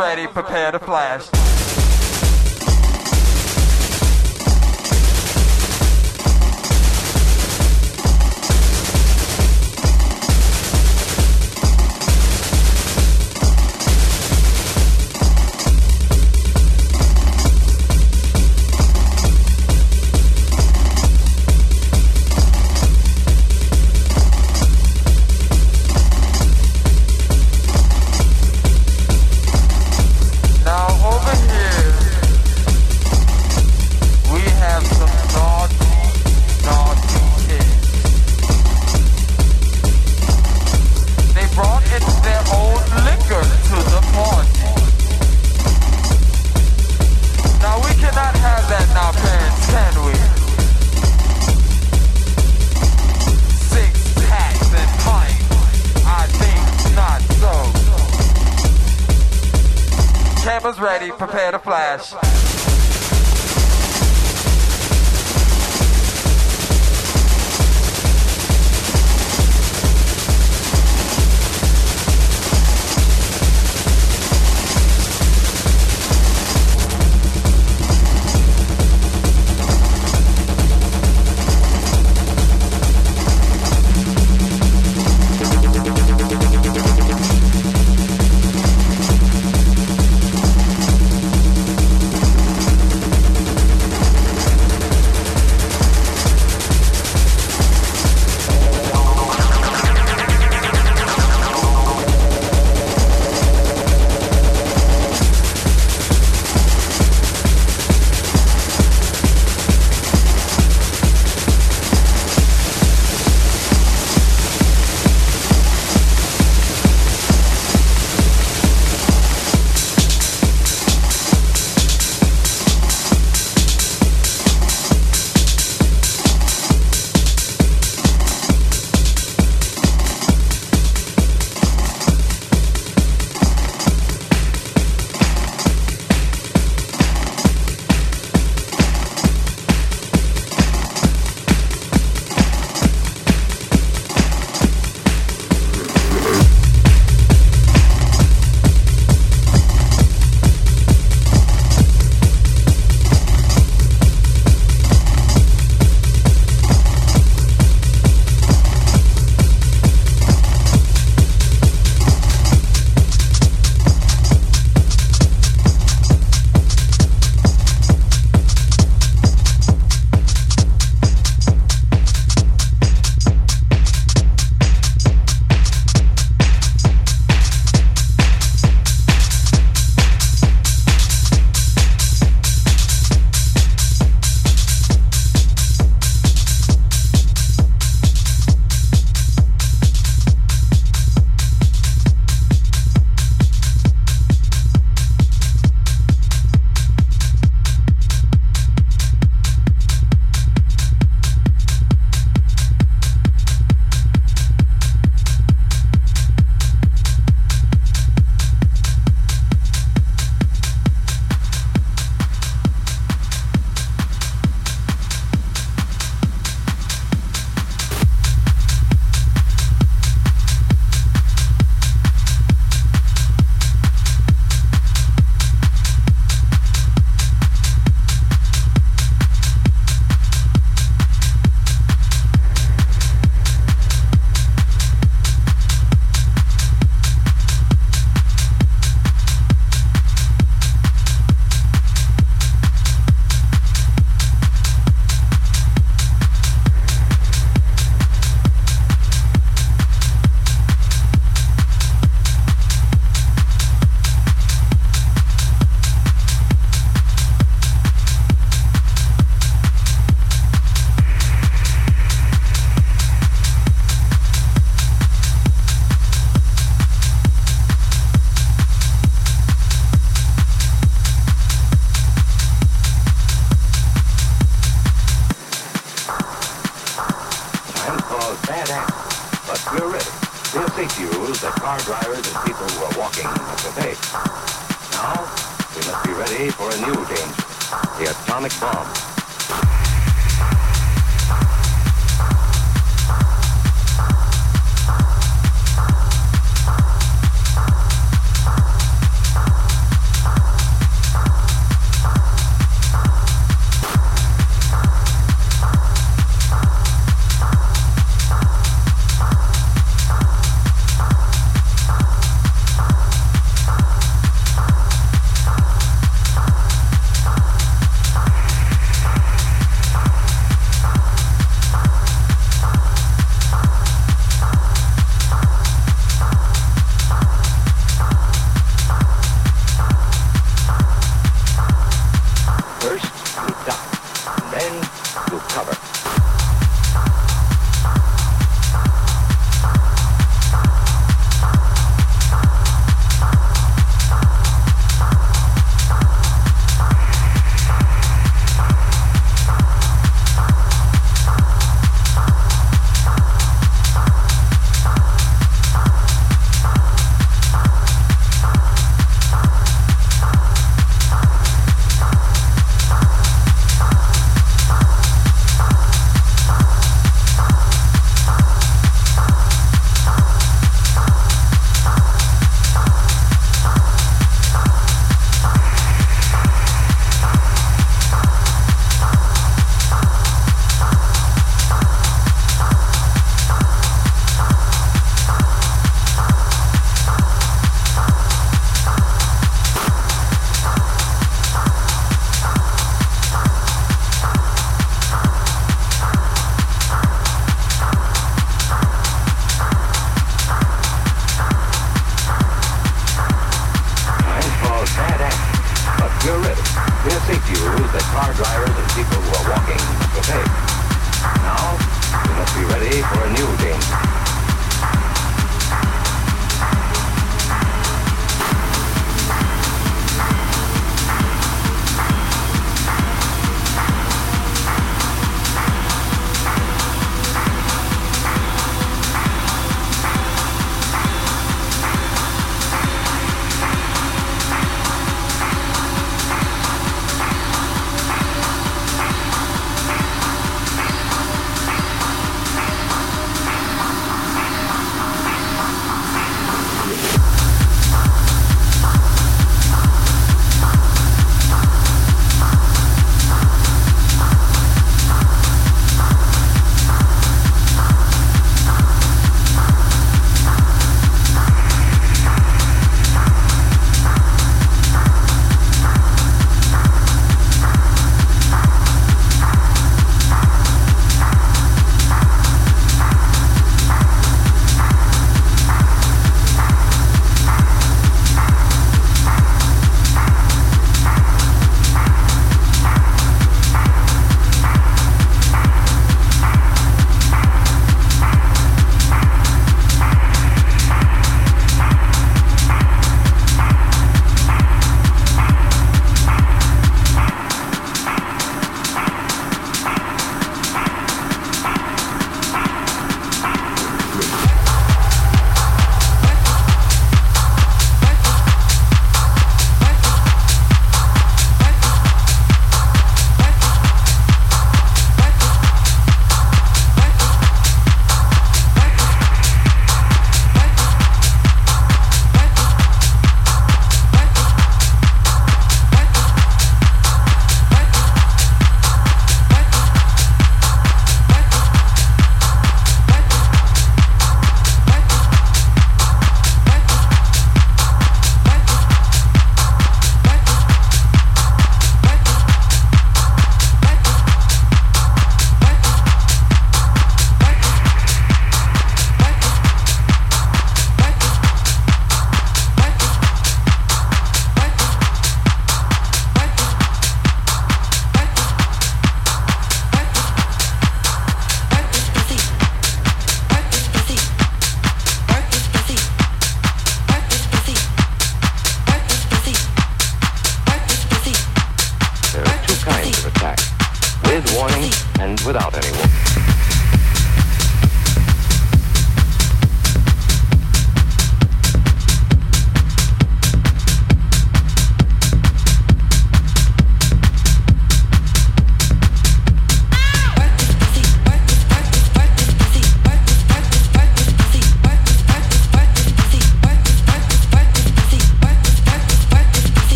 Prepare to flash. ready, prepare to flash. Car drivers and people who are walking must obey. Now, we must be ready for a new danger, the atomic bomb.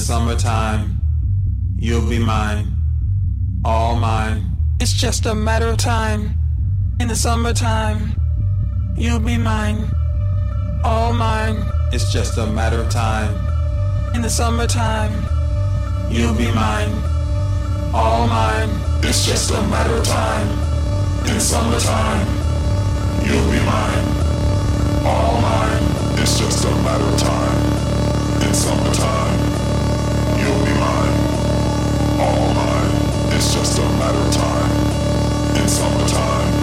Summertime, you'll be mine, all mine. It's just a matter of time. In the summertime, you'll be mine, all mine. It's just a matter of time. In the summertime, you'll be mine, all mine. It's just a matter of time. In summertime, you'll It's just a matter of time. In summertime.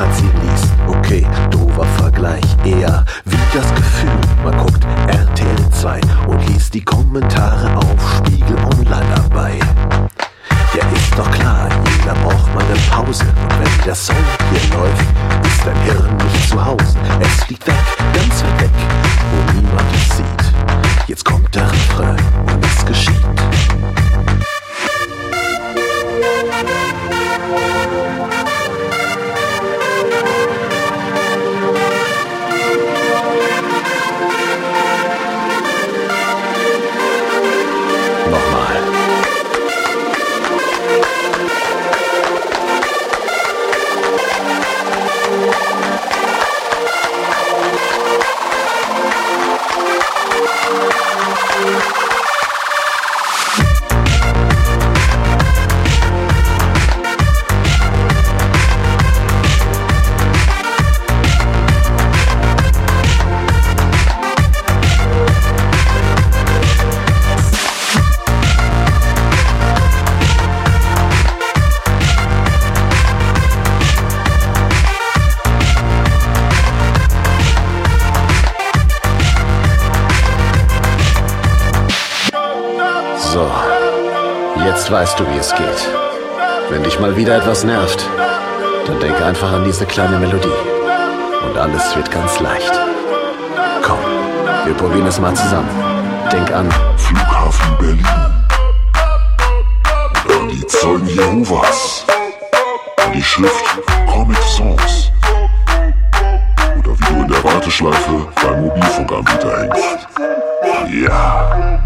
Magazin liest. Okay, doofer Vergleich, eher wie das Gefühl, man guckt RTL 2 und liest die Kommentare auf Spiegel Online dabei. Ja, ist doch klar, jeder braucht mal eine Pause. Und wenn der Song hier läuft, ist dein Hirn nicht zu Hause. Es liegt weg wieder etwas nervt, dann denk einfach an diese kleine Melodie. Und alles wird ganz leicht. Komm, wir probieren es mal zusammen. Denk an Flughafen Berlin. Und an die Zeugen Jehovas. An die Schrift Comic Songs. Oder wie du in der Warteschleife beim Mobilfunkanbieter hängst. Ja.